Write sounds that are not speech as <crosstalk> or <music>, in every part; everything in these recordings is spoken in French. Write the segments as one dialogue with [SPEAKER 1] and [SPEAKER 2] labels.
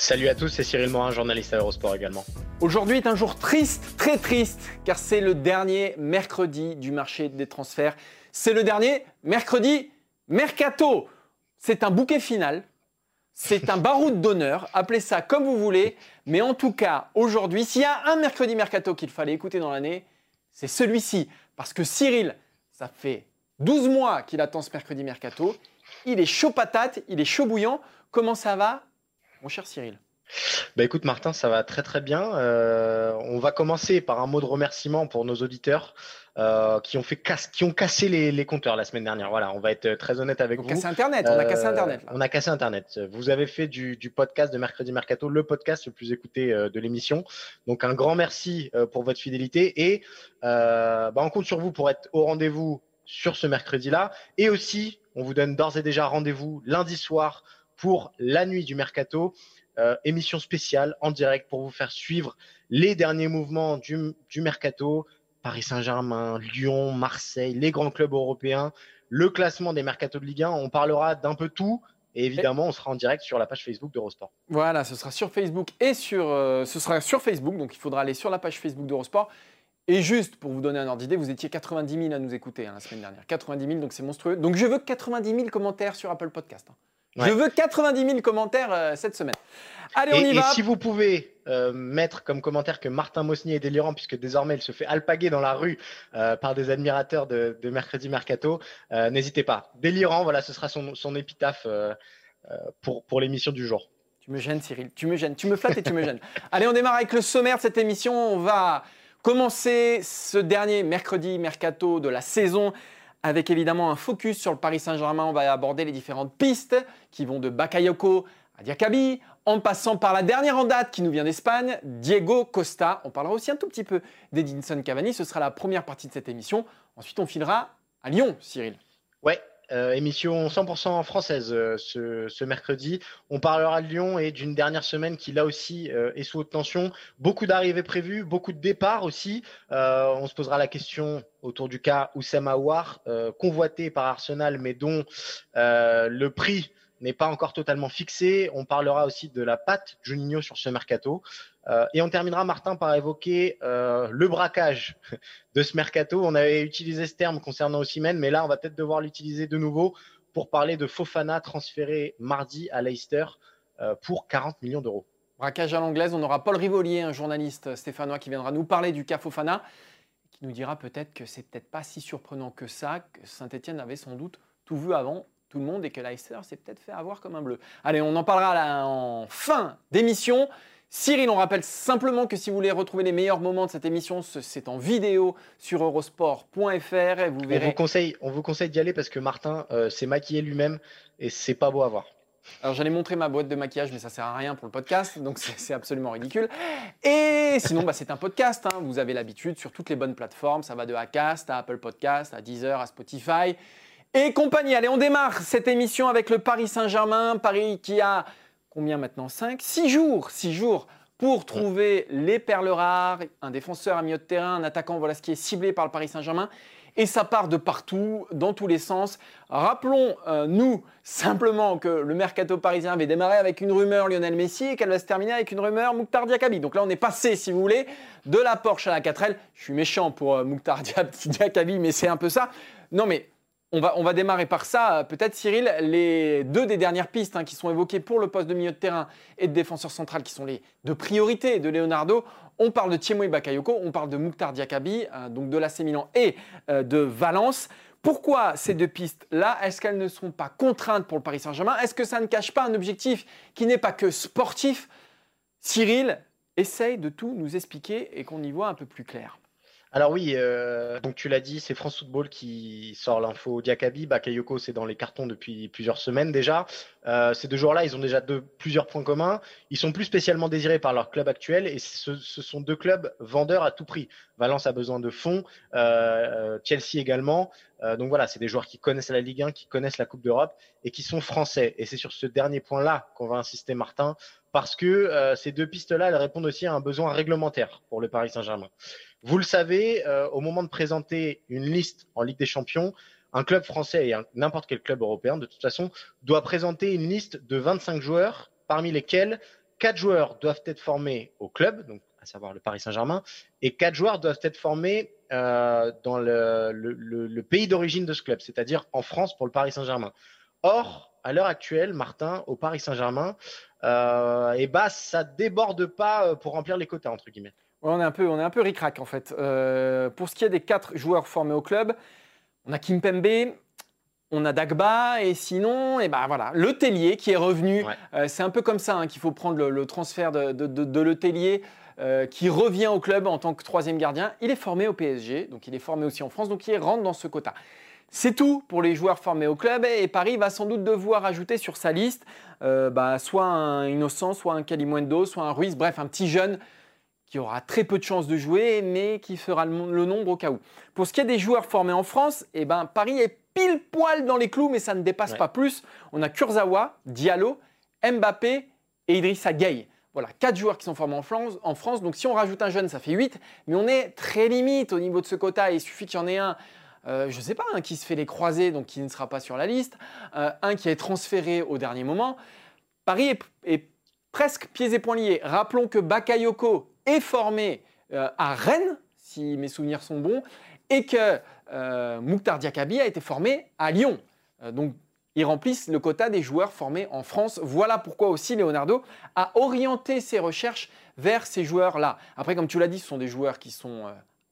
[SPEAKER 1] Salut à tous, c'est Cyril Morin, journaliste à Eurosport également.
[SPEAKER 2] Aujourd'hui est un jour triste, très triste, car c'est le dernier mercredi du marché des transferts. C'est le dernier mercredi mercato. C'est un bouquet final, c'est un baroud d'honneur, appelez ça comme vous voulez, mais en tout cas, aujourd'hui, s'il y a un mercredi mercato qu'il fallait écouter dans l'année, c'est celui-ci. Parce que Cyril, ça fait 12 mois qu'il attend ce mercredi mercato. Il est chaud patate, il est chaud bouillant. Comment ça va, mon cher Cyril
[SPEAKER 1] bah écoute Martin, ça va très très bien. Euh, on va commencer par un mot de remerciement pour nos auditeurs euh, qui ont fait casse, qui ont cassé les, compteurs la semaine dernière. Voilà, on va être très honnête avec
[SPEAKER 2] on
[SPEAKER 1] vous.
[SPEAKER 2] Cassé Internet, on a cassé
[SPEAKER 1] Euh,
[SPEAKER 2] Internet. là.
[SPEAKER 1] On a cassé Internet. Vous avez fait du, du podcast de Mercredi Mercato, le podcast le plus écouté de l'émission. Donc un grand merci pour votre fidélité et bah, on compte sur vous pour être au rendez-vous sur ce mercredi-là. Et aussi, on vous donne d'ores et déjà rendez-vous lundi soir pour la nuit du mercato. Euh, émission spéciale en direct pour vous faire suivre les derniers mouvements du, mercato. Paris Saint-Germain, Lyon, Marseille, les grands clubs européens, le classement des mercatos de Ligue 1. On parlera d'un peu tout. Et évidemment, on sera en direct sur la page Facebook d'Eurosport.
[SPEAKER 2] Voilà, ce sera sur Facebook et sur, euh, ce sera sur Facebook, donc il faudra aller sur la page Facebook d'Eurosport. Et juste pour vous donner un ordre d'idée, vous étiez 90 000 à nous écouter hein, la semaine dernière. 90 000, donc c'est monstrueux. Donc je veux 90 000 commentaires sur Apple Podcast. hein. Je veux 90 000 commentaires euh, cette semaine. Allez, on
[SPEAKER 1] Et,
[SPEAKER 2] y
[SPEAKER 1] et
[SPEAKER 2] va.
[SPEAKER 1] si vous pouvez euh, mettre comme commentaire que Martin Mosnier est délirant, puisque désormais il se fait alpaguer dans la rue euh, par des admirateurs de, de Mercredi Mercato, n'hésitez pas. Délirant, voilà, ce sera son, son épitaphe pour, pour l'émission du jour.
[SPEAKER 2] Tu me gênes, Cyril. Tu me gênes. Tu me flattes et tu me gênes. <laughs> Allez, on démarre avec le sommaire de cette émission. On va commencer ce dernier mercredi mercato de la saison avec évidemment un focus sur le Paris Saint-Germain. On va aborder les différentes pistes qui vont de Bakayoko à Diakabi, en passant par la dernière en date qui nous vient d'Espagne, Diego Costa. On parlera aussi un tout petit peu d'Edinson Cavani. Ce sera la première partie de cette émission. Ensuite, on filera à Lyon, Cyril.
[SPEAKER 1] Ouais, euh, émission 100% française euh, ce, mercredi. On parlera de Lyon et d'une dernière semaine qui là aussi euh, est sous haute tension. Beaucoup d'arrivées prévues, beaucoup de départs aussi. On se posera la question autour du cas Oussama Aouar, convoité par Arsenal, mais dont le prix n'est pas encore totalement fixé. On parlera aussi de la patte Juninho sur ce mercato. Euh, et on terminera, Martin, par évoquer euh, le braquage <laughs> de ce mercato. On avait utilisé ce terme concernant Osimhen, mais là, on va peut-être devoir l'utiliser de nouveau pour parler de Fofana transféré mardi à Leicester euh, pour 40 millions d'euros.
[SPEAKER 2] Braquage à l'anglaise, on aura Paul Rivolier, un journaliste stéphanois qui viendra nous parler du cas Fofana, qui nous dira peut-être que c'est peut-être pas si surprenant que ça, que Saint-Etienne avait sans doute tout vu avant tout le monde et que Leicester s'est peut-être fait avoir comme un bleu. Allez, on en parlera là en fin d'émission. Cyril, on rappelle simplement que si vous voulez retrouver les meilleurs moments de cette émission, ce- c'est en vidéo sur eurosport.fr et vous
[SPEAKER 1] On
[SPEAKER 2] verrez.
[SPEAKER 1] vous conseille, on vous conseille d'y aller parce que Martin euh, s'est maquillé lui-même et c'est pas beau à voir.
[SPEAKER 2] Alors j'allais montrer ma boîte de maquillage, mais ça sert à rien pour le podcast, donc c'est c'est absolument ridicule. Et sinon, bah, c'est un podcast. hein. Vous avez l'habitude sur toutes les bonnes plateformes. Ça va de Acast à Apple Podcast, à Deezer, à Spotify et compagnie. Allez, on démarre cette émission avec le Paris Saint-Germain. Paris qui a combien maintenant? 5 6 jours 6 jours pour trouver les perles rares, un défenseur à milieu de terrain, un attaquant, voilà ce qui est ciblé par le Paris Saint-Germain. Et ça part de partout, dans tous les sens. Rappelons, euh, <laughs> simplement que le mercato parisien avait démarré avec une rumeur Lionel Messi et qu'elle va se terminer avec une rumeur Mouktar Diakabi. Donc là, on est passé, si vous voulez, de la Porsche à la 4L. Je suis méchant pour euh, Mouktar <laughs> Diakabi, mais c'est un peu ça. Non, mais on va, démarrer par ça. Peut-être, Cyril, les deux des dernières pistes hein, qui sont évoquées pour le poste de milieu de terrain et de défenseur central, qui sont les deux priorités de Leonardo. On parle de Thiemo Bakayoko, on parle de Mouktar Diakabi, euh, donc de l'AC et euh, de Valence. Pourquoi ces deux pistes-là? Est-ce qu'elles ne seront pas contraintes pour le Paris Saint-Germain? Est-ce que ça ne cache pas un objectif qui n'est pas que sportif? Cyril, essaye de tout nous expliquer et qu'on y voit un peu plus clair.
[SPEAKER 1] Alors oui, euh, donc tu l'as dit, c'est France Football qui sort l'info Diakabi. Bakayoko, c'est dans les cartons depuis plusieurs semaines déjà. Euh, ces deux joueurs-là, ils ont déjà plusieurs points communs. Ils sont plus spécialement désirés par leur club actuel et ce, sont deux clubs vendeurs à tout prix. Valence a besoin de fonds, euh, Chelsea également. donc voilà, c'est des joueurs qui connaissent la Ligue 1, qui connaissent la Coupe d'Europe et qui sont français. Et c'est sur ce dernier point-là qu'on va insister, Martin, parce que ces deux pistes-là, elles répondent aussi à un besoin réglementaire pour le Paris Saint-Germain. Vous le savez, euh, au moment de présenter une liste en Ligue des Champions, un club français et n'importe quel club européen, de toute façon, doit présenter une liste de 25 joueurs, parmi lesquels 4 joueurs doivent être formés au club, donc à savoir le Paris Saint-Germain, et 4 joueurs doivent être formés euh, dans le, pays d'origine de ce club, c'est-à-dire en France pour le Paris Saint-Germain. Or, à l'heure actuelle, Martin, au Paris Saint-Germain, euh, et bah, ça déborde pas pour remplir les quotas, entre guillemets
[SPEAKER 2] on est un peu, on est un peu ric-rac en fait. Euh, pour ce qui est des quatre joueurs formés au club, on a Kimpembe, on a Dagba et sinon, et ben voilà, le Tellier qui est revenu. Euh, c'est un peu comme ça hein, qu'il faut prendre le, transfert de, de, Le Tellier. Euh, qui revient au club en tant que troisième gardien. Il est formé au PSG, donc il est formé aussi en France, donc il rentre dans ce quota. C'est tout pour les joueurs formés au club et Paris va sans doute devoir ajouter sur sa liste bah, soit un Innocent, soit un Calimundo, soit un Ruiz, bref, un petit jeune qui aura très peu de chances de jouer, mais qui fera le, nombre au cas où. Pour ce qui est des joueurs formés en France, eh ben, Paris est pile poil dans les clous, mais ça ne dépasse pas plus. On a Kurzawa, Diallo, Mbappé et Idrissa Gueye. Voilà, quatre joueurs qui sont formés en France, en France. Donc si on rajoute un jeune, ça fait 8. Mais on est très limite au niveau de ce quota. Il suffit qu'il y en ait un, euh, je ne sais pas, un qui se fait les croisés, donc qui ne sera pas sur la liste. Euh, un qui est transféré au dernier moment. Paris est, presque pieds et poings liés. Rappelons que Bakayoko est formé euh, à Rennes, si mes souvenirs sont bons, et que Mouktar Diakabi a été formé à Lyon. Donc, ils remplissent le quota des joueurs formés en France. Voilà pourquoi aussi Leonardo a orienté ses recherches vers ces joueurs-là. Après, comme tu l'as dit, ce sont des joueurs qui sont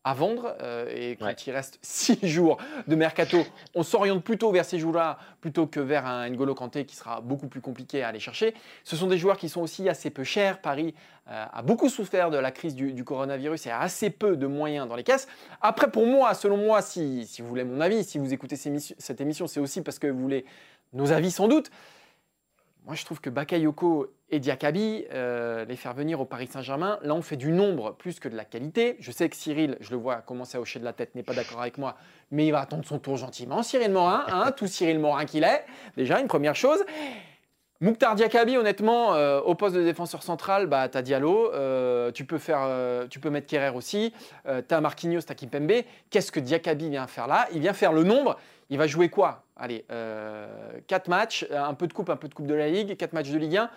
[SPEAKER 2] à vendre. Euh, et quand il reste <laughs> six jours de mercato, on s'oriente plutôt vers ces joueurs-là plutôt que vers un N'Golo Kanté qui sera beaucoup plus compliqué à aller chercher. Ce sont des joueurs qui sont aussi assez peu chers. Paris euh, a beaucoup souffert de la crise du, coronavirus et a assez peu de moyens dans les caisses. Après, pour moi, selon moi, si, si vous voulez mon avis, si vous écoutez cette émission, c'est aussi parce que vous voulez nos avis sans doute. Moi, je trouve que Bakayoko et Diakabi, euh, les faire venir au Paris Saint-Germain, là, on fait du nombre plus que de la qualité. Je sais que Cyril, je le vois commencer à hocher de la tête, n'est pas d'accord avec moi, mais il va attendre son tour gentiment. Cyril Morin, hein, <laughs> tout Cyril Morin qu'il est, déjà, une première chose. Mouktar Diakabi, honnêtement, euh, au poste de défenseur central, bah, tu as Diallo, euh, tu, peux faire, tu peux mettre Kerrer aussi, tu as Marquinhos, tu as Kimpembe. Qu'est-ce que Diakabi vient faire là? Il vient faire le nombre. Il va jouer quoi? Allez, 4 euh, matchs, un peu de coupe, un peu de coupe de la Ligue, 4 matchs de Ligue 1.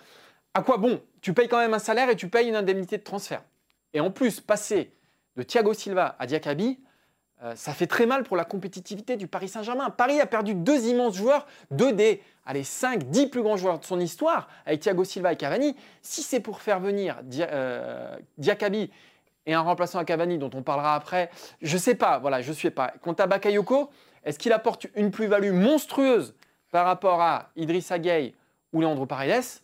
[SPEAKER 2] À quoi bon Tu payes quand même un salaire et tu payes une indemnité de transfert. Et en plus, passer de Thiago Silva à Diakabi, euh, ça fait très mal pour la compétitivité du Paris Saint-Germain. Paris a perdu deux immenses joueurs, deux des allez, 5, 10 plus grands joueurs de son histoire, avec Thiago Silva et Cavani. Si c'est pour faire venir euh, Diakabi et un remplaçant à Cavani dont on parlera après, je sais pas, voilà, je suis pas. Quant à Bakayoko, est-ce qu'il apporte une plus-value monstrueuse par rapport à Idrissa Gueye ou Leandro Paredes?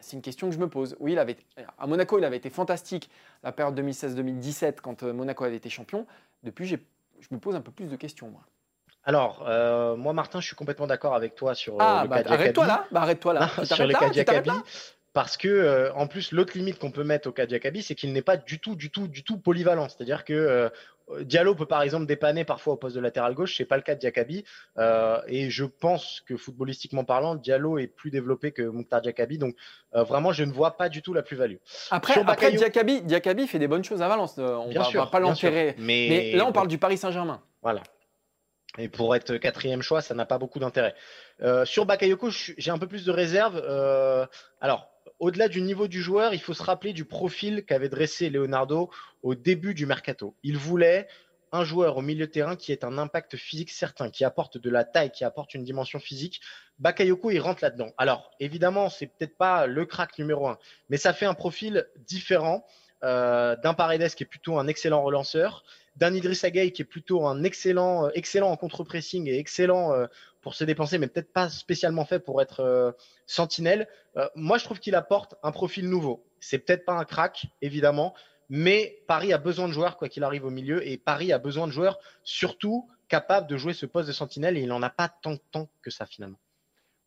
[SPEAKER 2] C'est une question que je me pose. Oui, il avait, à Monaco, il avait été fantastique la période 2016-2017 quand euh, Monaco avait été champion. Depuis, je me pose un peu plus de questions, moi.
[SPEAKER 1] Alors, euh, moi, Martin, je suis complètement d'accord avec toi sur
[SPEAKER 2] euh, ah, le bah, cas arrête-toi là, bah, arrête-toi là. <laughs>
[SPEAKER 1] sur le cas Diakabi, parce que en plus, l'autre limite qu'on peut mettre au cas Diakabi, c'est qu'il n'est pas du tout, du tout, du tout polyvalent. C'est-à-dire que Diallo peut par exemple dépanner parfois au poste de latéral gauche, c'est pas le cas de Diakabi. Euh, et je pense que footballistiquement parlant, Diallo est plus développé que Mouktar Diakabi. Donc euh, vraiment, je ne vois pas du tout la plus-value.
[SPEAKER 2] Après, après Diakabi, fait des bonnes choses à Valence. Euh, on ne va pas l'enterrer. Mais... là, on parle du Paris Saint-Germain.
[SPEAKER 1] Voilà. Et pour être quatrième choix, ça n'a pas beaucoup d'intérêt. sur Bakayoko, j'ai un peu plus de réserve. alors, au-delà du niveau du joueur, il faut se rappeler du profil qu'avait dressé Leonardo au début du mercato. Il voulait un joueur au milieu de terrain qui ait un impact physique certain, qui apporte de la taille, qui apporte une dimension physique. Bakayoko, il rentre là-dedans. Alors, évidemment, c'est peut-être pas le crack numéro un, mais ça fait un profil différent euh, d'un Paredes qui est plutôt un excellent relanceur, d'un Idriss Gueye qui est plutôt un excellent, euh, en contre-pressing et excellent euh, pour se dépenser, mais peut-être pas spécialement fait pour être sentinelle. moi, je trouve qu'il apporte un profil nouveau. C'est peut-être pas un crack, évidemment, Mais Paris a besoin de joueurs, quoi qu'il arrive au milieu, et Paris a besoin de joueurs surtout capables de jouer ce poste de sentinelle, et il n'en a pas tant, tant que ça finalement.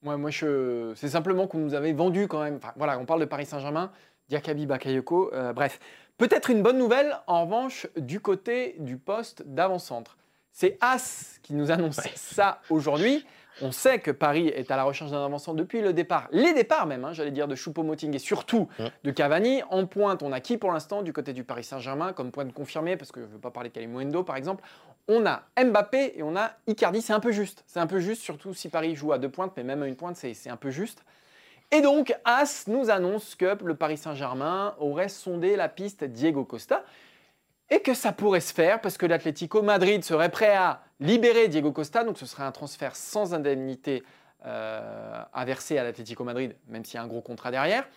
[SPEAKER 2] Moi je... c'est simplement qu'on nous avait vendu quand même. voilà, on parle de Paris Saint-Germain, Diakabi Bakayoko, euh, bref. Peut-être une bonne nouvelle, en revanche, du côté du poste d'avant-centre. C'est As qui nous annonce ça aujourd'hui. On sait que Paris est à la recherche d'un avancement depuis le départ, les départs même, hein, j'allais dire, de Choupo-Moting et surtout de Cavani. En pointe, on a qui pour l'instant du côté du Paris Saint-Germain comme pointe confirmée, parce que je ne veux pas parler de Kalimundo par exemple. On a Mbappé et on a Icardi, c'est un peu juste. C'est un peu juste, surtout si Paris joue à deux pointes, mais même à une pointe, c'est un peu juste. Et donc, As nous annonce que le Paris Saint-Germain aurait sondé la piste Diego Costa et que ça pourrait se faire parce que l'Atlético Madrid serait prêt à libérer Diego Costa, donc ce serait un transfert sans indemnité euh, à verser à l'Atlético Madrid, même s'il y a un gros contrat derrière.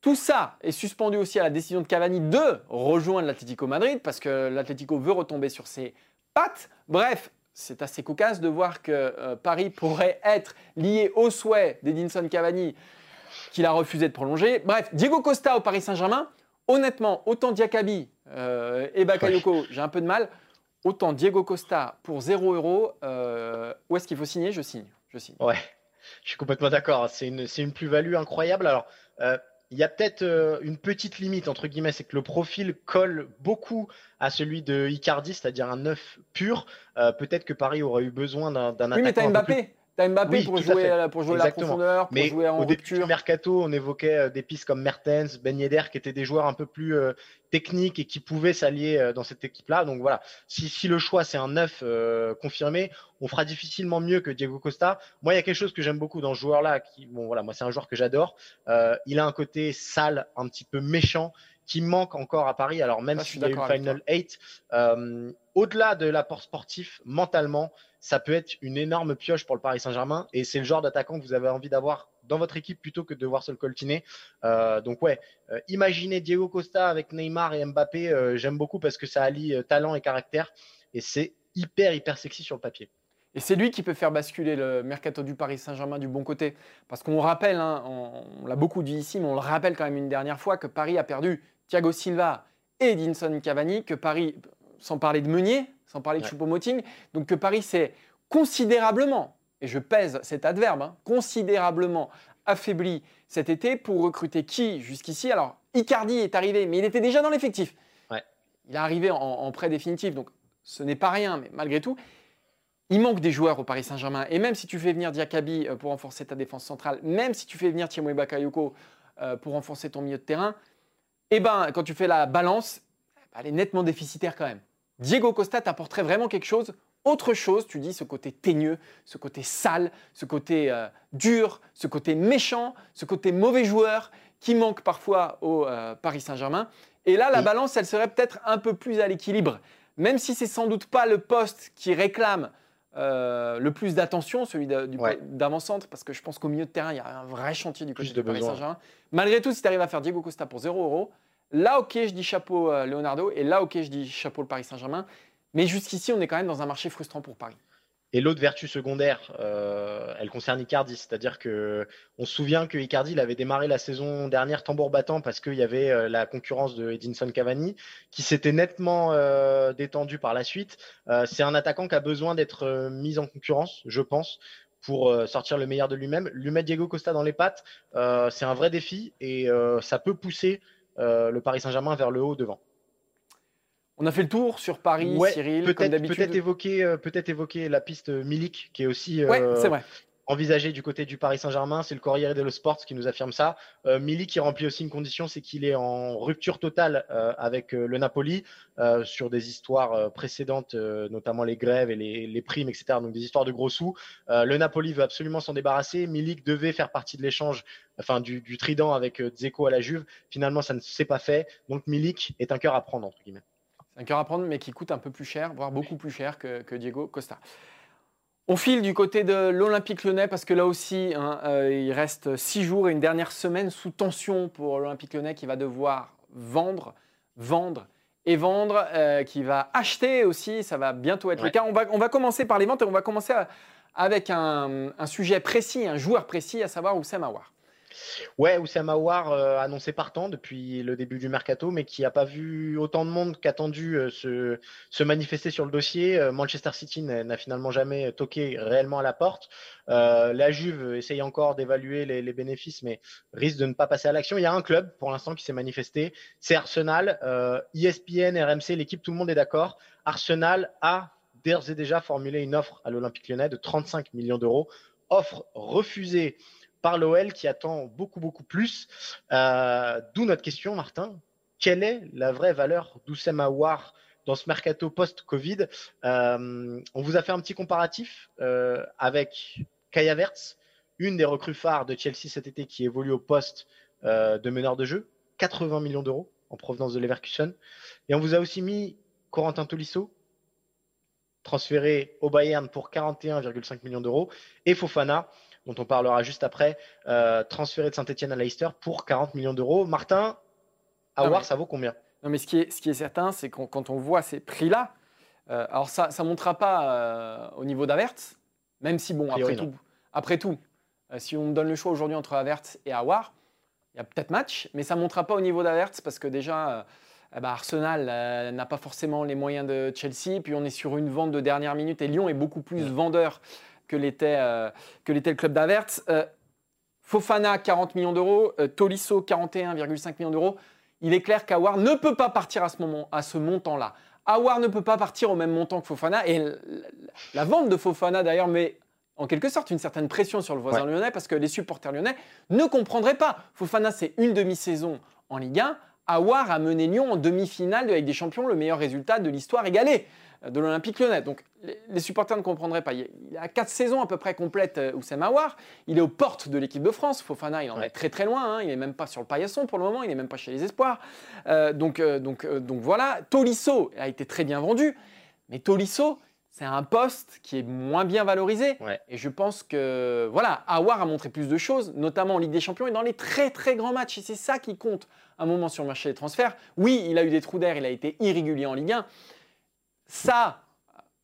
[SPEAKER 2] Tout ça est suspendu aussi à la décision de Cavani de rejoindre l'Atlético Madrid parce que l'Atlético veut retomber sur ses pattes. Bref, c'est assez cocasse de voir que euh, Paris pourrait être lié au souhait d'Edinson Cavani qu'il a refusé de prolonger. Bref, Diego Costa au Paris Saint-Germain, honnêtement, autant Diakabi euh, et Bakayoko, j'ai un peu de mal. Autant Diego Costa pour 0 euros, euh, où est-ce qu'il faut signer? Je signe. Je signe.
[SPEAKER 1] Ouais, je suis complètement d'accord. C'est une, une plus-value incroyable. Alors, euh, il y a peut-être euh, une petite limite, entre guillemets, c'est que le profil colle beaucoup à celui de Icardi, c'est-à-dire un neuf pur. peut-être que Paris aurait eu besoin d'un attaquant.
[SPEAKER 2] Oui, mais t'as Mbappé. T'as Mbappé pour, jouer, pour jouer la profondeur, pour jouer en
[SPEAKER 1] au début du mercato, on évoquait euh, des pistes comme Mertens, Ben Yedder, qui étaient des joueurs un peu plus euh, techniques et qui pouvaient s'allier euh, dans cette équipe-là. Donc voilà, si, si le choix c'est un neuf confirmé, on fera difficilement mieux que Diego Costa. Moi, il y a quelque chose que j'aime beaucoup dans ce joueur-là. Qui, bon voilà, moi c'est un joueur que j'adore. il a un côté sale, un petit peu méchant qui manque encore à Paris. Alors même s'il y a eu Final 8, au-delà de l'apport sportif, mentalement, ça peut être une énorme pioche pour le Paris Saint-Germain. Et c'est le genre d'attaquant que vous avez envie d'avoir dans votre équipe plutôt que de voir seul coltiner. Euh, donc ouais, euh, imaginez Diego Costa avec Neymar et Mbappé, euh, j'aime beaucoup parce que ça allie talent et caractère. Et c'est hyper, hyper sexy sur le papier.
[SPEAKER 2] Et c'est lui qui peut faire basculer le mercato du Paris Saint-Germain du bon côté. Parce qu'on rappelle, hein, on, l'a beaucoup dit ici, mais on le rappelle quand même une dernière fois, que Paris a perdu Thiago Silva et Edinson Cavani, que Paris, sans parler de Meunier, sans parler de Choupo-Moting. Donc que Paris s'est considérablement, et je pèse cet adverbe, hein, considérablement affaibli cet été pour recruter qui jusqu'ici Alors Icardi est arrivé, mais il était déjà dans l'effectif. Il est arrivé en, prêt définitif, donc ce n'est pas rien, mais malgré tout, il manque des joueurs au Paris Saint-Germain. Et même si tu fais venir Diakabi euh, pour renforcer ta défense centrale, même si tu fais venir Thiemo Bakayoko euh, pour renforcer ton milieu de terrain, eh ben, quand tu fais la balance, elle est nettement déficitaire quand même. Diego Costa t'apporterait vraiment quelque chose, autre chose, tu dis, ce côté teigneux, ce côté sale, ce côté euh, dur, ce côté méchant, ce côté mauvais joueur qui manque parfois au euh, Paris Saint-Germain. Et là, la balance, elle serait peut-être un peu plus à l'équilibre. Même si c'est sans doute pas le poste qui réclame euh, le plus d'attention, celui d'avant-centre, parce que je pense qu'au milieu de terrain, il y a un vrai chantier du côté du Paris Saint-Germain. Malgré tout, si tu arrives à faire Diego Costa pour 0 euros, Là, ok, je dis chapeau euh, Leonardo, et là, ok, je dis chapeau le Paris Saint-Germain. Mais jusqu'ici, on est quand même dans un marché frustrant pour Paris.
[SPEAKER 1] Et l'autre vertu secondaire, euh, elle concerne Icardi, c'est-à-dire que on se souvient que Icardi avait démarré la saison dernière tambour battant parce qu'il y avait euh, la concurrence de Edinson Cavani, qui s'était nettement détendu par la suite. c'est un attaquant qui a besoin d'être mis en concurrence, je pense, pour sortir le meilleur de lui-même. Lui mettre Diego Costa dans les pattes, c'est un vrai défi et ça peut pousser euh, le Paris Saint-Germain vers le haut devant.
[SPEAKER 2] On a fait le tour sur Paris, Cyril,
[SPEAKER 1] peut-être,
[SPEAKER 2] d'habitude.
[SPEAKER 1] Peut-être évoquer, euh, peut-être évoquer la piste Milik, qui est aussi
[SPEAKER 2] euh, c'est vrai
[SPEAKER 1] envisagé du côté du Paris Saint-Germain. C'est le Corriere dello Sport qui nous affirme ça. Euh, Milik qui remplit aussi une condition, c'est qu'il est en rupture totale euh, avec euh, le Napoli euh, sur des histoires précédentes, notamment les grèves et les, les, primes, etc. Donc des histoires de gros sous. le Napoli veut absolument s'en débarrasser. Milik devait faire partie de l'échange, enfin du, du, trident avec Dzeko à la Juve. Finalement, ça ne s'est pas fait. Donc Milik est un cœur à prendre entre guillemets.
[SPEAKER 2] C'est un cœur à prendre, mais qui coûte un peu plus cher, voire beaucoup plus cher que, que Diego Costa. On file du côté de l'Olympique lyonnais parce que là aussi, hein, euh, il reste six jours et une dernière semaine sous tension pour l'Olympique lyonnais qui va devoir vendre, vendre et vendre, euh, qui va acheter aussi. Ça va bientôt être le cas. On va, on va commencer par les ventes et on va commencer avec un, sujet précis, un joueur précis, à savoir Oussem Aouar.
[SPEAKER 1] Ouais, Oussama Aouar euh, annoncé partant depuis le début du mercato, mais qui n'a pas vu autant de monde qu'attendu euh, se, se, manifester sur le dossier. Euh, Manchester City n'a finalement jamais toqué réellement à la porte. la Juve essaye encore d'évaluer les, les, bénéfices, mais risque de ne pas passer à l'action. Il y a un club pour l'instant qui s'est manifesté, c'est Arsenal. ESPN, e RMC, l'équipe, tout le monde est d'accord. Arsenal a d'ores et déjà formulé une offre à l'Olympique lyonnais de 35 millions d'euros. Offre refusée par l'OL qui attend beaucoup, beaucoup plus. Euh, d'où notre question, Martin. Quelle est la vraie valeur d'Oussem Aouar dans ce mercato post-Covid euh, On vous a fait un petit comparatif euh, avec Kaya Verts, une des recrues phares de Chelsea cet été qui évolue au poste de meneur de jeu. 80 millions d'euros en provenance de Leverkusen. Et on vous a aussi mis Corentin Tolisso, transféré au Bayern pour 41,5 millions d'euros, et Fofana, dont on parlera juste après, euh, transféré de Saint-Etienne à Leicester pour 40 millions d'euros. Martin, à voir, ça vaut combien?
[SPEAKER 2] Non, mais ce qui est, ce qui est certain, c'est que quand on voit ces prix-là, euh, alors ça ne montera pas euh, au niveau d'Avert, même si, bon, après tout, après tout, si on me donne le choix aujourd'hui entre Avert et Awar, il y a peut-être match, mais ça ne montera pas au niveau d'Avert parce que déjà, eh ben, Arsenal n'a pas forcément les moyens de Chelsea, puis on est sur une vente de dernière minute et Lyon est beaucoup plus vendeur que l'était euh, le club d'Averts. Euh, Fofana, 40 millions d'euros. Euh, Tolisso, 41,5 millions d'euros. Il est clair qu'Awar ne peut pas partir à ce, moment, à ce montant-là. Awar ne peut pas partir au même montant que Fofana. Et la vente de Fofana, d'ailleurs, met en quelque sorte une certaine pression sur le voisin lyonnais parce que les supporters lyonnais ne comprendraient pas. Fofana, c'est une demi-saison en Ligue 1. Awar a mené Lyon en demi-finale de Ligue des Champions, le meilleur résultat de l'histoire égalé de l'Olympique lyonnais. Donc les, supporters ne comprendraient pas. Il, a quatre saisons à peu près complètes, euh, Oussem Aouar. Il est aux portes de l'équipe de France. Fofana, il en est très très loin. Hein. Il n'est même pas sur le paillasson pour le moment. Il n'est même pas chez les Espoirs. Euh, donc, euh, donc, donc voilà. Tolisso a été très bien vendu. Mais Tolisso, c'est un poste qui est moins bien valorisé. Et je pense que voilà, Aouar a montré plus de choses, notamment en Ligue des Champions et dans les très très grands matchs. Et c'est ça qui compte un moment sur le marché des transferts. Oui, il a eu des trous d'air, il a été irrégulier en Ligue 1. Ça,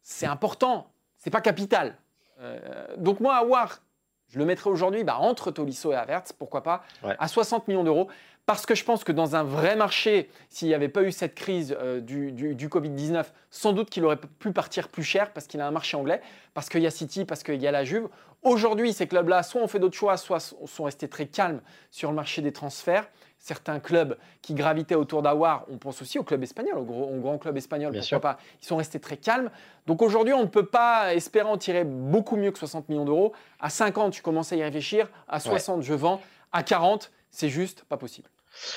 [SPEAKER 2] c'est important, c'est pas capital. Euh, donc moi, Awar, je le mettrai aujourd'hui bah, entre Tolisso et Avertz, pourquoi pas, à 60 millions d'euros. Parce que je pense que dans un vrai marché, s'il n'y avait pas eu cette crise euh, du, Covid-19, sans doute qu'il aurait pu partir plus cher parce qu'il a un marché anglais, parce qu'il y a City, parce qu'il y a la Juve. Aujourd'hui, ces clubs-là, soit ont fait d'autres choix, soit sont restés très calmes sur le marché des transferts certains clubs qui gravitaient autour d'Awar, on pense aussi au club espagnol, au, grand club espagnol, pourquoi pas, ils sont restés très calmes. Donc aujourd'hui, on ne peut pas espérer en tirer beaucoup mieux que 60 millions d'euros. À 50, tu commences à y réfléchir. À 60, je vends. À 40, c'est juste pas possible.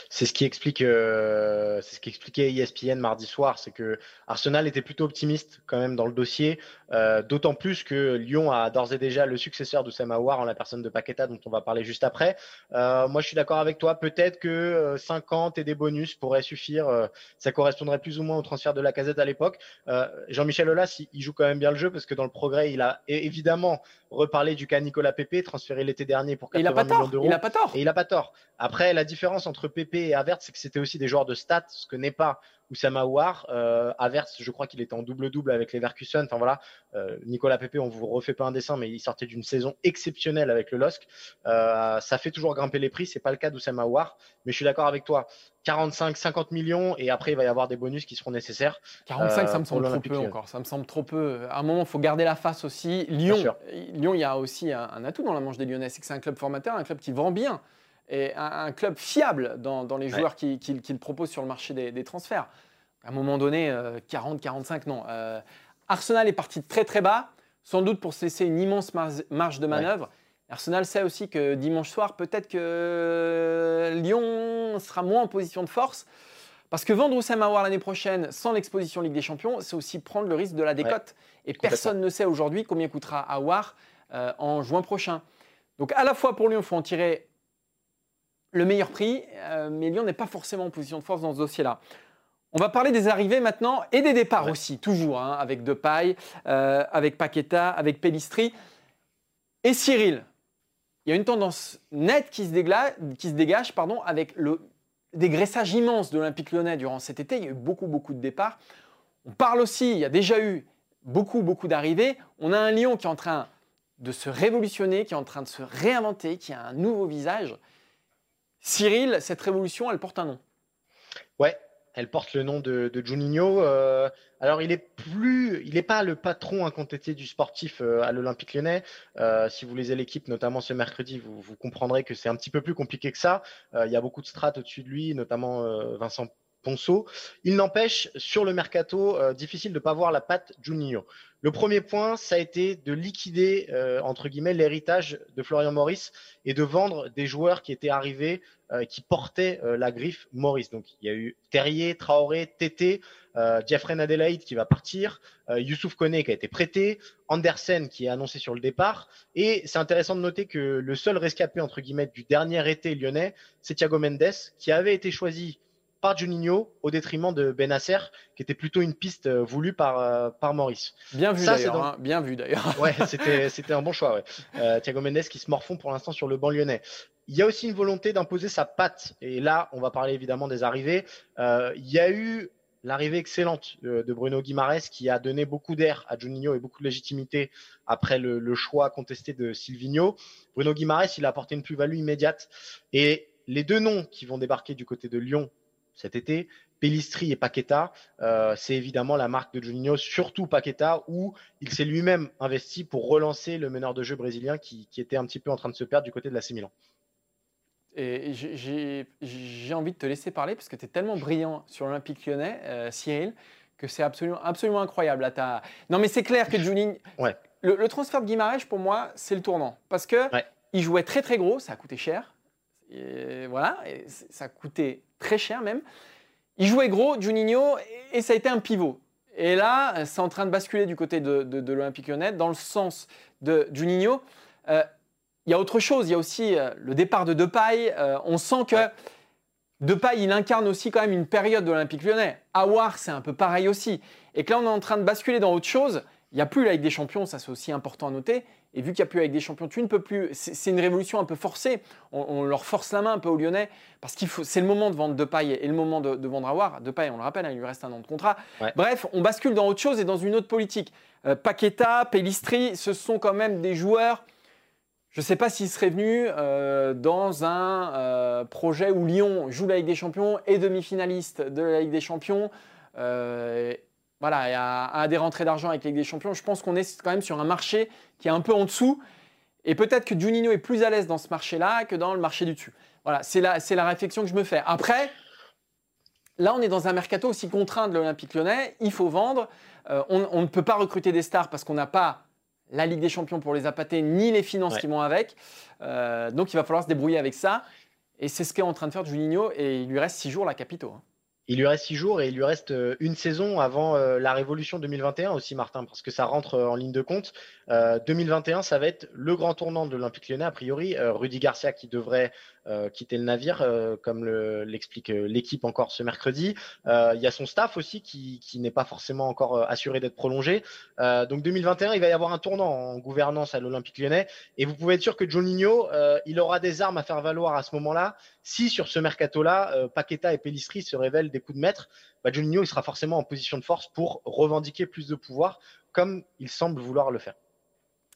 [SPEAKER 1] C'est ce qui explique, euh, c'est ce qui expliquait ESPN mardi soir, c'est que Arsenal était plutôt optimiste quand même dans le dossier, euh, d'autant plus que Lyon a d'ores et déjà le successeur de Sam Aouar en la personne de Paqueta dont on va parler juste après. Euh, moi, je suis d'accord avec toi. Peut-être que 50 et des bonus pourraient suffire. ça correspondrait plus ou moins au transfert de la Casette à l'époque. Jean-Michel Aulas, il, joue quand même bien le jeu parce que dans le progrès, il a évidemment reparlé du cas Nicolas Pepe, transféré l'été dernier pour 80 millions d'euros.
[SPEAKER 2] Il a pas tort.
[SPEAKER 1] Et il a pas tort. Après, la différence entre Pepe et Avert, c'est que c'était aussi des joueurs de stats, ce que n'est pas Oussama Aouar. Euh, Avert, je crois qu'il était en double-double avec les Verkusen. Enfin voilà, euh, Nicolas Pepe, on vous refait pas un dessin, mais il sortait d'une saison exceptionnelle avec le LOSC. Euh, ça fait toujours grimper les prix. C'est pas le cas d'Oussama Aouar, mais je suis d'accord avec toi. 45, 50 millions et après il va y avoir des bonus qui seront nécessaires.
[SPEAKER 2] 45, ça me semble trop peu encore. Ça me semble trop peu. À un moment, il faut garder la face aussi. Lyon, Lyon, il y a aussi un, un atout dans la manche des Lyonnais, c'est que c'est un club formateur, un club qui vend bien et un, club fiable dans, les joueurs qu'il qui, propose sur le marché des, transferts. À un moment donné, 40, euh, 45, non. Euh, Arsenal est parti très très bas, sans doute pour se laisser une immense marge de manœuvre. Arsenal sait aussi que dimanche soir, peut-être que Lyon sera moins en position de force. Parce que vendre Oussama Aouar l'année prochaine sans l'exposition Ligue des Champions, c'est aussi prendre le risque de la décote. et personne ne sait aujourd'hui combien coûtera Aouar euh, en juin prochain. Donc à la fois pour Lyon, il faut en tirer le meilleur prix, euh, mais Lyon n'est pas forcément en position de force dans ce dossier-là. On va parler des arrivées maintenant et des départs aussi, toujours, hein, avec Depay, euh, avec Paqueta, avec Pellistri. Et Cyril, il y a une tendance nette qui se, dégage, qui se dégage pardon, avec le dégraissage immense de l'Olympique lyonnais durant cet été. Il y a eu beaucoup, beaucoup de départs. On parle aussi, il y a déjà eu beaucoup, beaucoup d'arrivées. On a un Lyon qui est en train de se révolutionner, qui est en train de se réinventer, qui a un nouveau visage. Cyril, cette révolution, elle porte un nom.
[SPEAKER 1] Ouais, elle porte le nom de, Juninho. Euh, alors, il est plus, il n'est pas le patron incontesté du sportif euh, à l'Olympique Lyonnais. Euh, si vous lisez l'équipe, notamment ce mercredi, vous, vous comprendrez que c'est un petit peu plus compliqué que ça. il y a beaucoup de strates au-dessus de lui, notamment Vincent Ponceau. Il n'empêche, sur le mercato, difficile de ne pas voir la patte Juninho. Le premier point, ça a été de liquider, guillemets, l'héritage de Florian Maurice et de vendre des joueurs qui étaient arrivés euh, qui portait euh, la griffe Maurice. Donc il y a eu Terrier, Traoré, Tété, euh, Jeffrey Adelaide qui va partir, Youssouf Koné qui a été prêté, Andersen qui est annoncé sur le départ. Et c'est intéressant de noter que le seul rescapé entre guillemets du dernier été lyonnais, c'est Thiago Mendes qui avait été choisi par Juninho au détriment de Benasser, qui était plutôt une piste euh, voulue par, euh, par Maurice.
[SPEAKER 2] Bien vu d'ailleurs. Hein, bien vu d'ailleurs.
[SPEAKER 1] ouais, <laughs> c'était, un bon choix. Ouais. Euh, Thiago Mendes qui se morfond pour l'instant sur le banc lyonnais. Il y a aussi une volonté d'imposer sa patte. Et là, on va parler évidemment des arrivées. il y a eu l'arrivée excellente de Bruno Guimares qui a donné beaucoup d'air à Juninho et beaucoup de légitimité après le, le choix contesté de Silvino. Bruno Guimares, il a apporté une plus-value immédiate. Et les deux noms qui vont débarquer du côté de Lyon cet été. Pellistri et Paqueta, euh, c'est évidemment la marque de Juninho, surtout Paqueta, où il s'est lui-même investi pour relancer le meneur de jeu brésilien qui, était un petit peu en train de se perdre du côté de la Milan.
[SPEAKER 2] Et j'ai envie de te laisser parler parce que tu es tellement brillant sur l'Olympique lyonnais, euh, Cyril, que c'est absolument, absolument incroyable. Non, mais c'est clair que Juninho.
[SPEAKER 1] Ouais.
[SPEAKER 2] Le, transfert de Guimarães, pour moi, c'est le tournant. Parce que il jouait très très gros, ça a coûté cher. Et voilà, et ça coûté très cher même. Il jouait gros, Juninho, et ça a été un pivot. Et là, c'est en train de basculer du côté de, de, l'Olympique lyonnais, dans le sens de Juninho. Euh, il y a autre chose, il y a aussi euh, le départ de Depay. Euh, on sent que Depay, il incarne aussi quand même une période de l'Olympique lyonnais. Awar, c'est un peu pareil aussi. Et que là, on est en train de basculer dans autre chose. Il n'y a plus la Ligue des Champions, ça c'est aussi important à noter. Et vu qu'il n'y a plus avec des champions, tu ne peux plus. C'est une révolution un peu forcée. On, leur force la main un peu aux Lyonnais parce qu'il faut. C'est le moment de vendre de paille et le moment de, de vendre Awar. De paille, on le rappelle, hein, il lui reste un an de contrat. Bref, on bascule dans autre chose et dans une autre politique. Euh, Paqueta, Pellistri, ce sont quand même des joueurs. Je ne sais pas s'ils seraient venus euh, dans un euh, projet où Lyon joue la Ligue des Champions et demi-finaliste de la Ligue des Champions voilà, y a des rentrées d'argent avec Ligue des Champions, je pense qu'on est quand même sur un marché qui est un peu en dessous. Et peut-être que Juninho est plus à l'aise dans ce marché-là que dans le marché du dessus. Voilà, c'est la, la réflexion que je me fais. Après, là, on est dans un mercato aussi contraint de l'Olympique lyonnais. Il faut vendre. Euh, on, ne peut pas recruter des stars parce qu'on n'a pas la Ligue des Champions pour les appâter, ni les finances qui vont avec. Euh, donc, il va falloir se débrouiller avec ça. Et c'est ce qu'est en train de faire Juninho. Et il lui reste six jours la capitaux. Hein.
[SPEAKER 1] Il lui reste six jours et il lui reste euh, une saison avant euh, la Révolution 2021 aussi, Martin, parce que ça rentre euh, en ligne de compte. 2021, ça va être le grand tournant de l'Olympique lyonnais, a priori. Rudy Garcia qui devrait quitter le navire, comme l'explique l'équipe encore ce mercredi. Il y a son staff aussi qui, n'est pas forcément encore assuré d'être prolongé. donc 2021, il va y avoir un tournant en gouvernance à l'Olympique lyonnais. Et vous pouvez être sûr que Juninho, il aura des armes à faire valoir à ce moment-là. Si sur ce mercato-là, Paqueta et Pellistri se révèlent des coups de maître, bah, Juninho il sera forcément en position de force pour revendiquer plus de pouvoir, comme il semble vouloir le faire.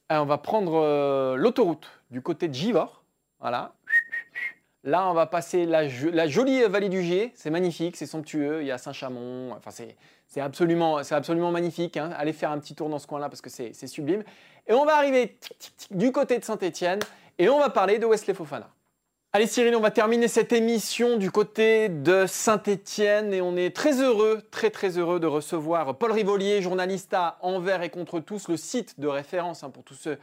[SPEAKER 2] on va prendre euh, l'autoroute du côté de Givor. Voilà. Là, on va passer la, jolie vallée du Gier. C'est magnifique, c'est somptueux. Il y a Saint-Chamond. C'est absolument, absolument magnifique. Hein. Allez faire un petit tour dans ce coin-là parce que c'est sublime. Et on va arriver du côté de Saint-Étienne et on va parler de Wesley Fofana. Allez Cyril, on va terminer cette émission du côté de Saint-Étienne et on est très heureux, très très heureux de recevoir Paul Rivolier, journaliste à Envers et contre tous, le site de référence hein, pour tous ceux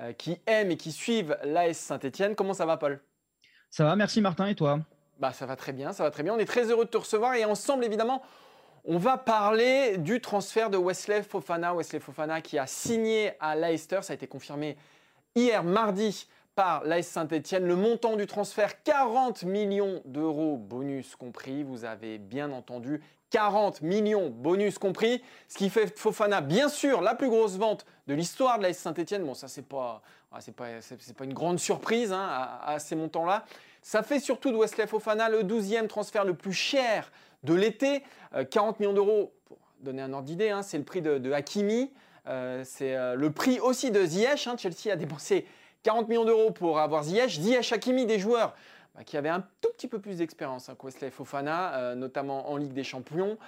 [SPEAKER 2] euh, qui aiment et qui suivent l'AS Saint-Étienne. Comment ça va Paul?
[SPEAKER 3] Ça va, merci Martin et toi
[SPEAKER 2] Bah ça va très bien, ça va très bien. On est très heureux de te recevoir et ensemble évidemment on va parler du transfert de Wesley Fofana. Wesley Fofana qui a signé à Leicester, ça a été confirmé hier mardi par l'AS Saint-Etienne. Le montant du transfert, 40 millions d'euros, bonus compris. Vous avez bien entendu, 40 millions, bonus compris. Ce qui fait Fofana, bien sûr, la plus grosse vente de l'histoire de l'AS Saint-Etienne. Bon, ça, c'est pas, ah, c'est une grande surprise hein, à, ces montants-là. Ça fait surtout de Wesley Fofana le 12e transfert le plus cher de l'été. 40 euh, millions d'euros, pour donner un ordre d'idée, hein, c'est le prix de, Hakimi. Euh, c'est euh, le prix aussi de Ziyech. Hein. Chelsea a dépensé 40 millions d'euros pour avoir Ziyech. Ziyech, Hakimi, des joueurs bah, qui avait un tout petit peu plus d'expérience hein, Fofana, notamment en Ligue des Champions.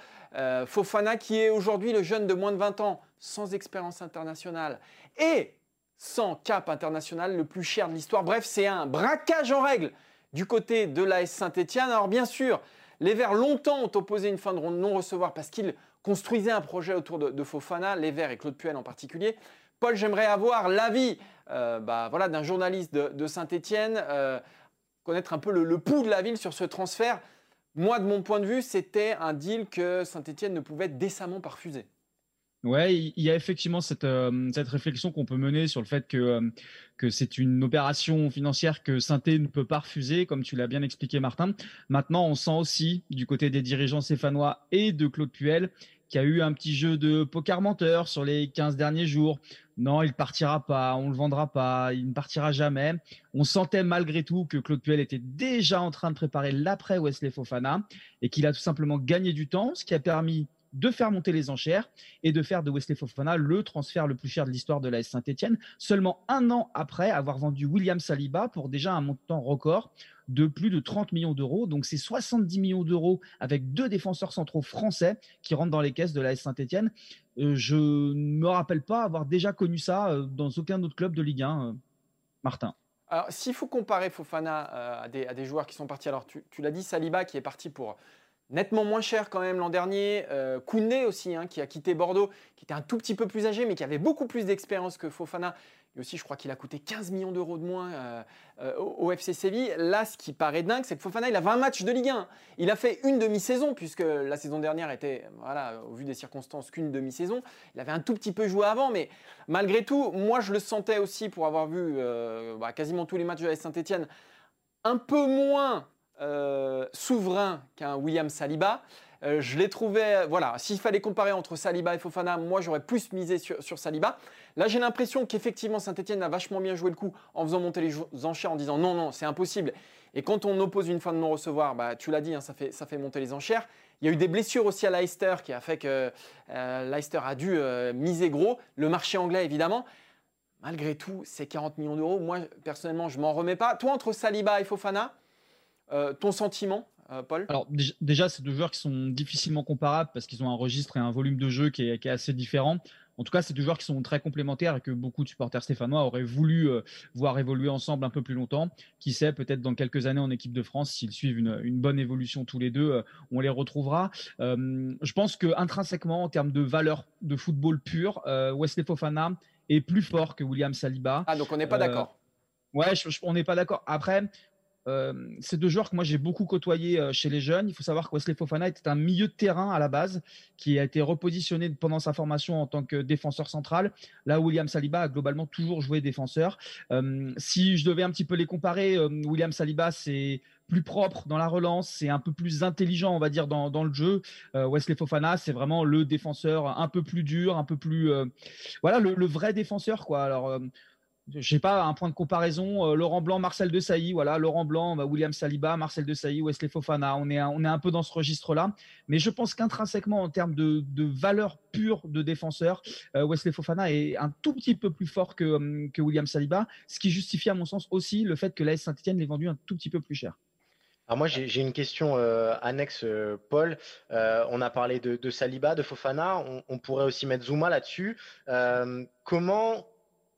[SPEAKER 2] Fofana qui est aujourd'hui le jeune de moins de 20 ans, sans expérience internationale et sans cap international, le plus cher de l'histoire. Bref, c'est un braquage en règle du côté de l'AS Saint-Etienne. Alors bien sûr, les Verts longtemps ont opposé une fin de non-recevoir parce qu'ils construisaient un projet autour de, Fofana, les Verts et Claude Puel en particulier. Paul, j'aimerais avoir l'avis euh, bah, voilà, d'un journaliste de, Saint-Etienne, euh, connaître un peu le, pouls de la ville sur ce transfert. Moi, de mon point de vue, c'était un deal que Saint-Etienne ne pouvait décemment pas refuser.
[SPEAKER 3] Ouais, il y a effectivement cette, euh, réflexion qu'on peut mener sur le fait que, euh, c'est une opération financière que Sainté ne peut pas refuser, comme tu l'as bien expliqué, Martin. Maintenant, on sent aussi du côté des dirigeants stéphanois et de Claude Puel qu'il y a eu un petit jeu de poker menteur sur les 15 derniers jours. Non, il partira pas, on le vendra pas, il ne partira jamais. On sentait malgré tout que Claude Puel était déjà en train de préparer l'après Wesley Fofana et qu'il a tout simplement gagné du temps, ce qui a permis de faire monter les enchères et de faire de Wesley Fofana le transfert le plus cher de l'histoire de la Saint-Etienne, seulement un an après avoir vendu William Saliba pour déjà un montant record de plus de 30 millions d'euros. Donc c'est 70 millions d'euros avec deux défenseurs centraux français qui rentrent dans les caisses de la Saint-Etienne. Euh, je ne me rappelle pas avoir déjà connu ça euh, dans aucun autre club de Ligue 1. Euh, Martin.
[SPEAKER 2] Alors, s'il faut comparer Fofana à des, joueurs qui sont partis, alors tu l'as dit, Saliba qui est parti pour nettement moins cher quand même l'an dernier. Euh, Koundé aussi, hein, qui a quitté Bordeaux, qui était un tout petit peu plus âgé, mais qui avait beaucoup plus d'expérience que Fofana. Et aussi, je crois qu'il a coûté 15 millions d'euros de moins euh, euh, au, FC Séville. Là, ce qui paraît dingue, c'est que Fofana, il a 20 matchs de Ligue 1. Il a fait une demi-saison, puisque la saison dernière était, voilà, au vu des circonstances, qu'une demi-saison. Il avait un tout petit peu joué avant, mais malgré tout, moi, je le sentais aussi, pour avoir vu bah, quasiment tous les matchs de la Saint-Etienne, un peu moins euh, souverain qu'un William Saliba. Euh, je l'ai trouvé, voilà, s'il fallait comparer entre Saliba et Fofana, moi j'aurais plus misé sur, Saliba. Là j'ai l'impression qu'effectivement Saint-Etienne a vachement bien joué le coup en faisant monter les enchères en disant non, non, c'est impossible. Et quand on oppose une fin de non-recevoir, bah, tu l'as dit, hein, ça, fait, ça fait monter les enchères. Il y a eu des blessures aussi à Leicester qui a fait que euh, Leicester a dû miser gros. Le marché anglais évidemment. Malgré tout, c'est 40 millions d'euros. Moi personnellement, je m'en remets pas. Toi, entre Saliba et Fofana, euh, ton sentiment, euh, Paul
[SPEAKER 3] Alors déjà, c'est deux joueurs qui sont difficilement comparables parce qu'ils ont un registre et un volume de jeu qui est, assez différent. En tout cas, c'est deux joueurs qui sont très complémentaires et que beaucoup de supporters stéphanois auraient voulu euh, voir évoluer ensemble un peu plus longtemps. Qui sait, peut-être dans quelques années en équipe de France, s'ils suivent une, bonne évolution tous les deux, on les retrouvera. je pense que intrinsèquement, en termes de valeur de football pur, Wesley Fofana est plus fort que William Saliba.
[SPEAKER 2] Ah, donc on n'est pas d'accord.
[SPEAKER 3] Ouais, on n'est pas d'accord. Après, euh, c'est deux joueurs que moi j'ai beaucoup côtoyé euh, chez les jeunes. Il faut savoir que Wesley Fofana était un milieu de terrain à la base qui a été repositionné pendant sa formation en tant que défenseur central. Là, William Saliba a globalement toujours joué défenseur. Euh, si je devais un petit peu les comparer, William Saliba c'est plus propre dans la relance, c'est un peu plus intelligent, on va dire, dans, le jeu. Wesley Fofana, c'est vraiment le défenseur un peu plus dur, un peu plus, voilà, le, le, vrai défenseur, quoi. Alors, j'ai pas un point de comparaison. Euh, Laurent Blanc, Marcel Desailly, voilà, Laurent Blanc, bah, William Saliba, Marcel Desailly, Wesley Fofana. On est, un, on est un peu dans ce registre-là. Mais je pense qu'intrinsèquement, en termes de, valeur pure de défenseur, euh, Wesley Fofana est un tout petit peu plus fort que, hum, que William Saliba, ce qui justifie à mon sens aussi le fait que l'AS Saint-Etienne l'ait vendu un tout petit peu plus cher.
[SPEAKER 1] Alors moi j'ai une question euh, annexe, Paul. on a parlé de, Saliba, de Fofana. On, on, pourrait aussi mettre Zuma là-dessus. comment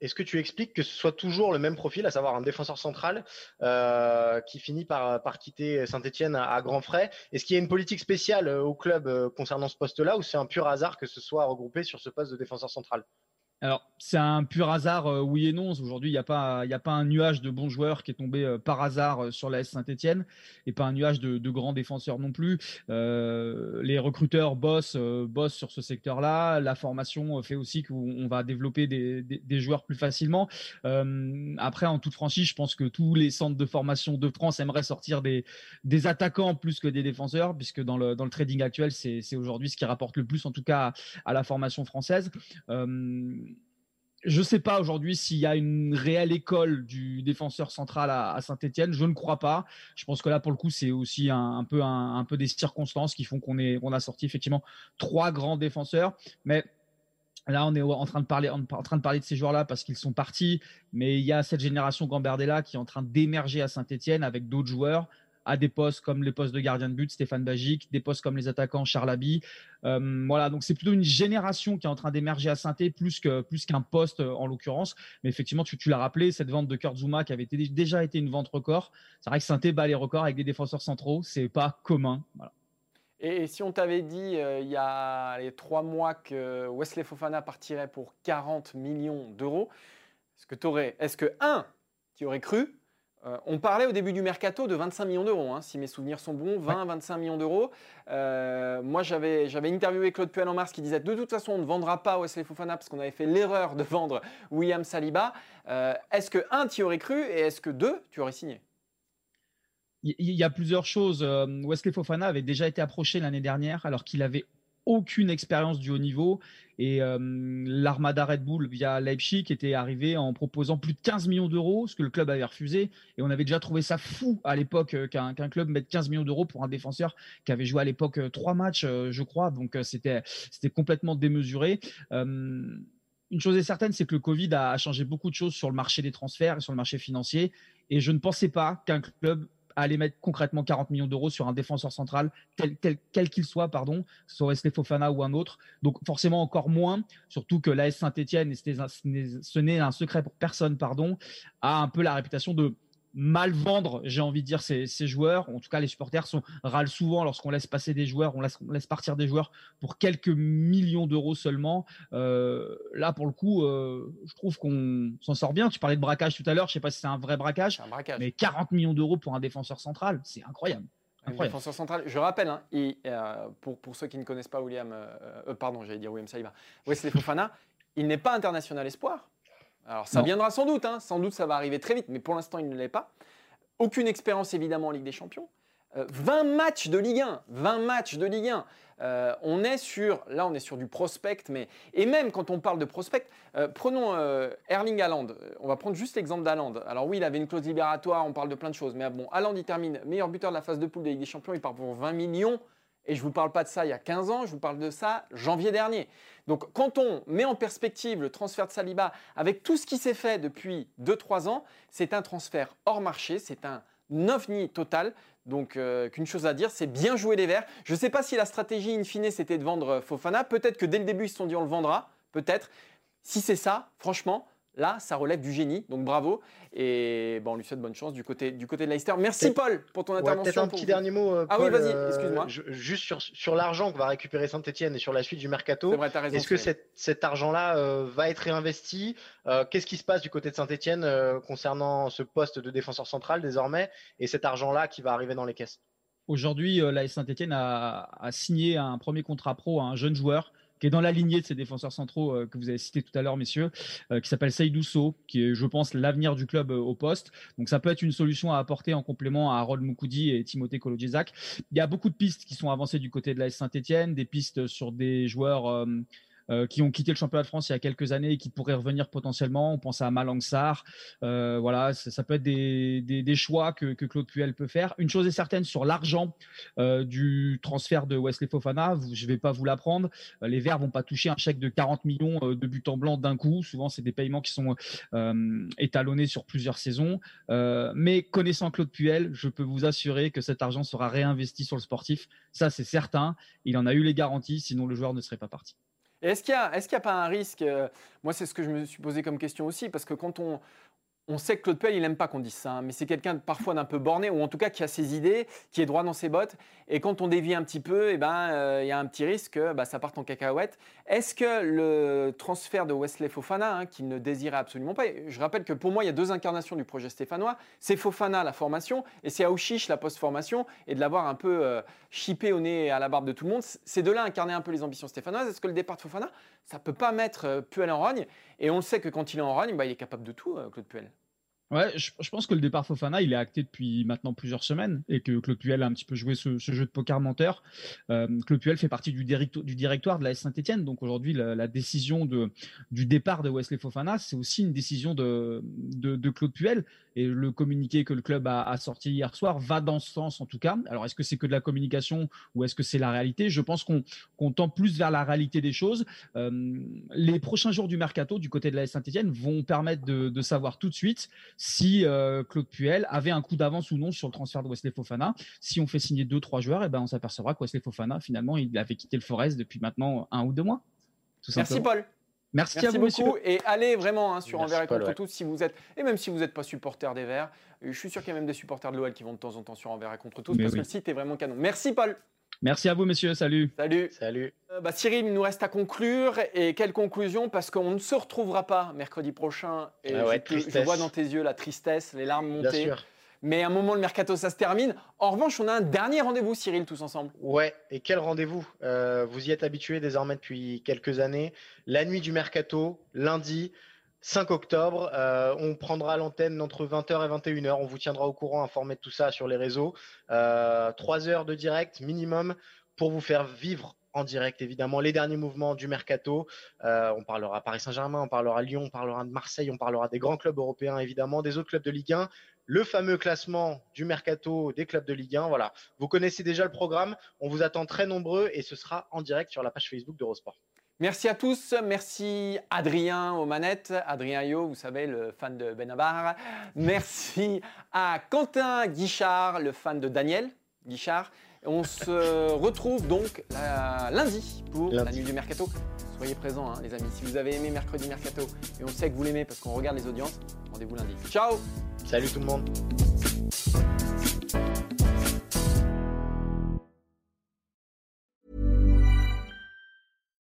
[SPEAKER 1] est-ce que tu expliques que ce soit toujours le même profil, à savoir un défenseur central euh, qui finit par, quitter Saint-Etienne à, grands frais? Est-ce qu'il y a une politique spéciale euh, au club euh, concernant ce poste-là ou c'est un pur hasard que ce soit regroupé sur ce poste de défenseur central?
[SPEAKER 3] Alors, c'est un pur hasard, euh, oui et non. Aujourd'hui, il n'y a, pas, a pas un nuage de bons joueurs qui est tombé euh, par hasard euh, sur la S Saint-Etienne et pas un nuage de, grands défenseurs non plus. les recruteurs bossent, bossent sur ce secteur-là. La formation fait aussi qu'on va développer des, joueurs plus facilement. après, en toute franchise, je pense que tous les centres de formation de France aimeraient sortir des, des attaquants plus que des défenseurs, puisque dans le, dans le trading actuel, c'est aujourd'hui ce qui rapporte le plus, en tout cas, à, la formation française je ne sais pas aujourd'hui s'il y a une réelle école du défenseur central à, Saint-Etienne. Je ne crois pas. Je pense que là, pour le coup, c'est aussi un, peu, des circonstances qui font qu'on on a sorti effectivement trois grands défenseurs. Mais Là, on est en train de parler, en train de parler de ces joueurs-là parce qu'ils sont partis, mais il y a cette génération Gambardella qui est en train d'émerger à Saint-Etienne avec d'autres joueurs à des postes comme les postes de gardien de but, Stéphane Bagic, des postes comme les attaquants, Charles Abbey. Euh, voilà, donc c'est plutôt une génération qui est en train d'émerger à saint plus que plus qu'un poste euh, en l'occurrence. Mais effectivement, tu, tu l'as rappelé, cette vente de Kurt Zuma qui avait déjà été une vente record. C'est vrai que saint bat les records avec des défenseurs centraux, c'est pas commun.
[SPEAKER 2] Et si on t'avait dit euh, il y a les trois mois que Wesley Fofana partirait pour 40 millions d'euros, est-ce que tu aurais, est-ce que un, tu aurais cru? Euh, on parlait au début du mercato de 25 millions d'euros, hein, si mes souvenirs sont bons, 20-25 millions d'euros. Euh, moi, j'avais, interviewé Claude Puel en mars qui disait de toute façon, on ne vendra pas Wesley Fofana parce qu'on avait fait l'erreur de vendre William Saliba. est-ce que, un, tu aurais cru et est-ce que, deux, tu aurais signé?
[SPEAKER 3] Il y a plusieurs choses. Euh, Wesley Fofana avait déjà été approché l'année dernière alors qu'il avait aucune expérience du haut niveau et euh, l'armada Red Bull via Leipzig était arrivé en proposant plus de 15 millions d'euros, ce que le club avait refusé. Et on avait déjà trouvé ça fou à l'époque euh, qu'un club mette 15 millions d'euros pour un défenseur qui avait joué à l'époque trois matchs, je crois. Donc c'était complètement démesuré. une chose est certaine, c'est que le Covid a changé beaucoup de choses sur le marché des transferts et sur le marché financier. Et je ne pensais pas qu'un club aller mettre concrètement 40 millions d'euros sur un défenseur central, quel qu'il soit, pardon, ce soit Wesley Fofana ou un autre. Donc forcément encore moins, surtout que l'AS Saint-Etienne, et ce n'est un secret pour personne, pardon, a un peu la réputation de mal vendre, j'ai envie de dire, ces, joueurs. En tout cas, les supporters sont, râlent souvent lorsqu'on laisse passer des joueurs, on laisse, laisse, partir des joueurs pour quelques millions d'euros seulement. Euh, là, pour le coup, euh, je trouve qu'on s'en sort bien. Tu parlais de braquage tout à l'heure, je sais pas si c'est un vrai braquage, mais 40 millions d'euros pour un défenseur central, c'est incroyable.
[SPEAKER 2] défenseur central, je rappelle, hein, euh, pour, pour, ceux qui ne connaissent pas William, pardon, j'allais dire William Saliba, Wesley Fofana, il n'est pas international espoir. Alors ça viendra sans doute, hein. sans doute ça va arriver très vite, mais pour l'instant il ne l'est pas. Aucune expérience évidemment en Ligue des Champions. 20 euh, matchs de Ligue 1, 20 matchs de Ligue 1. Euh, on est sur, là on est sur du prospect, mais et même quand on parle de prospect, euh, prenons Erling Haaland. On va prendre juste l'exemple d'Haaland. Alors oui, il avait une clause libératoire, on parle de plein de choses, mais bon, Haaland il termine meilleur buteur de la phase de poule de Ligue des Champions, il part pour 20 millions. Et je ne vous parle pas de ça il y a 15 ans, je vous parle de ça janvier dernier. Donc quand on met en perspective le transfert de Saliba avec tout ce qui s'est fait depuis 2-3 ans, c'est un transfert hors marché, c'est un ovni total. Donc euh, qu'une chose à dire, c'est bien jouer les Verts. Je ne sais pas si la stratégie in fine c'était de vendre Fofana. Peut-être que dès le début ils se sont dit on le vendra, peut-être. Si c'est ça, franchement, Là, ça relève du génie, donc bravo. Et bon, on lui souhaite bonne chance du côté, du côté de Leicester. Merci Paul pour ton intervention.
[SPEAKER 1] Peut-être un petit dernier mot.
[SPEAKER 2] Euh, ah oui, vas-y, euh, excuse-moi.
[SPEAKER 1] juste sur, sur l'argent que va récupérer Saint-Etienne et sur la suite du mercato. Est-ce que cet, argent-là euh, va être réinvesti Qu'est-ce qui se passe du côté de Saint-Etienne concernant ce poste de défenseur central désormais et cet argent-là qui va arriver dans les caisses?
[SPEAKER 3] Aujourd'hui, la Saint-Etienne a, a, signé un premier contrat pro à un jeune joueur qui est dans la lignée de ces défenseurs centraux euh, que vous avez cités tout à l'heure, messieurs, euh, qui s'appelle Seydou So, qui est, je pense, l'avenir du club euh, au poste. Donc ça peut être une solution à apporter en complément à Harold Moukoudi et Timothée Kolodjezak. Il y a beaucoup de pistes qui sont avancées du côté de la Saint-Etienne, des pistes sur des joueurs euh, qui ont quitté le championnat de France il y a quelques années et qui pourraient revenir potentiellement. On pense à Malang Sarr. Euh, voilà, ça, peut être des, des, choix que, que, Claude Puel peut faire. Une chose est certaine sur l'argent euh, du transfert de Wesley Fofana, je ne vais pas vous l'apprendre. Les Verts vont pas toucher un chèque de 40 millions de buts en blanc d'un coup. Souvent, c'est des paiements qui sont étalonnés sur plusieurs saisons. mais connaissant Claude Puel, je peux vous assurer que cet argent sera réinvesti sur le sportif. Ça, c'est certain. Il en a eu les garanties, sinon le joueur ne serait pas parti
[SPEAKER 2] est-ce qu'il n'y a, a, pas un risque euh, Moi, c'est ce que je me suis posé comme question aussi, parce que quand on, on sait que Claude Puel, il n'aime pas qu'on dise ça, hein, mais c'est quelqu'un parfois d'un peu borné, ou en tout cas qui a ses idées, qui est droit dans ses bottes. Et quand on dévie un petit peu, eh ben, euh, il y a un petit risque que bah, ça parte en cacahuète. Est-ce que le transfert de Wesley Fofana, hein, qu'il ne désirait absolument pas, je rappelle que pour moi, il y a deux incarnations du projet stéphanois, c'est Fofana, la formation, et c'est Aouchiche, la post-formation, et de l'avoir un peu euh, chippé au nez et à la barbe de tout le monde. C'est de là incarner un peu les ambitions stéphanoises. Est-ce que le départ de Fofana, ça peut pas mettre euh, Puel en rogne? Et on sait que quand il est en rogne, bah, il est capable de tout, Claude Puel.
[SPEAKER 3] Ouais, je, pense que le départ Fofana, il est acté depuis maintenant plusieurs semaines et que Claude Puel a un petit peu joué ce, jeu de poker menteur. Euh, Claude Puel fait partie du, du directoire de la Saint-Etienne, donc aujourd'hui la, décision du départ de Wesley Fofana, c'est aussi une décision de, de, Claude Puel et le communiqué que le club a, sorti hier soir va dans ce sens en tout cas. Alors est-ce que c'est que de la communication ou est-ce que c'est la réalité? Je pense qu'on tend plus vers la réalité des choses. Euh, les prochains jours du mercato du côté de la Saint-Etienne vont permettre de savoir tout de suite si euh, Claude Puel avait un coup d'avance ou non sur le transfert de Wesley Fofana. Si on fait signer deux, trois joueurs, et eh ben on s'apercevra que Wesley Fofana, finalement, il avait quitté le Forest depuis maintenant un ou deux mois.
[SPEAKER 2] Merci Paul.
[SPEAKER 3] Merci, à vous,
[SPEAKER 2] beaucoup. Et allez vraiment hein, sur Envers et contre tous si vous êtes, et même si vous n'êtes pas supporter des Verts, je suis sûr qu'il y a même des supporters de l'OL qui vont de temps en temps sur Envers et contre tous parce que le site est vraiment canon. Merci Paul.
[SPEAKER 3] Merci à vous, messieurs. Salut.
[SPEAKER 2] Salut.
[SPEAKER 1] Salut.
[SPEAKER 2] Euh, bah, Cyril, il nous reste à conclure. Et quelle conclusion? Parce qu'on ne se retrouvera pas mercredi prochain. Et
[SPEAKER 1] ah
[SPEAKER 2] je, vois dans tes yeux la tristesse, les larmes monter.
[SPEAKER 1] Bien sûr.
[SPEAKER 2] Mais à un moment, le mercato, ça se termine. En revanche, on a un dernier rendez-vous, Cyril, tous ensemble.
[SPEAKER 1] Ouais, et quel rendez-vous? Euh, Vous y êtes habitué désormais depuis quelques années. La nuit du mercato, lundi. 5 octobre. Euh, on prendra l'antenne entre 20h et 21h. On vous tiendra au courant, informé de tout ça sur les réseaux. Euh, 3 heures de direct minimum pour vous faire vivre en direct, évidemment, les derniers mouvements du mercato. Euh, on parlera Paris Saint-Germain, on parlera Lyon, on parlera de Marseille, on parlera des grands clubs européens, évidemment, des autres clubs de Ligue 1. Le fameux classement du mercato des clubs de Ligue 1. Voilà, vous connaissez déjà le programme. On vous attend très nombreux et ce sera en direct sur la page Facebook d'Eurosport.
[SPEAKER 2] Merci à tous. Merci Adrien aux manettes. Adrien Yo, vous savez, le fan de Benabar. Merci à Quentin Guichard, le fan de Daniel Guichard. On se retrouve donc lundi pour la nuit du mercato. Soyez présents, hein, les amis. Si vous avez aimé mercredi mercato, et on sait que vous l'aimez parce qu'on regarde les audiences, rendez-vous lundi. Ciao
[SPEAKER 1] Salut tout le monde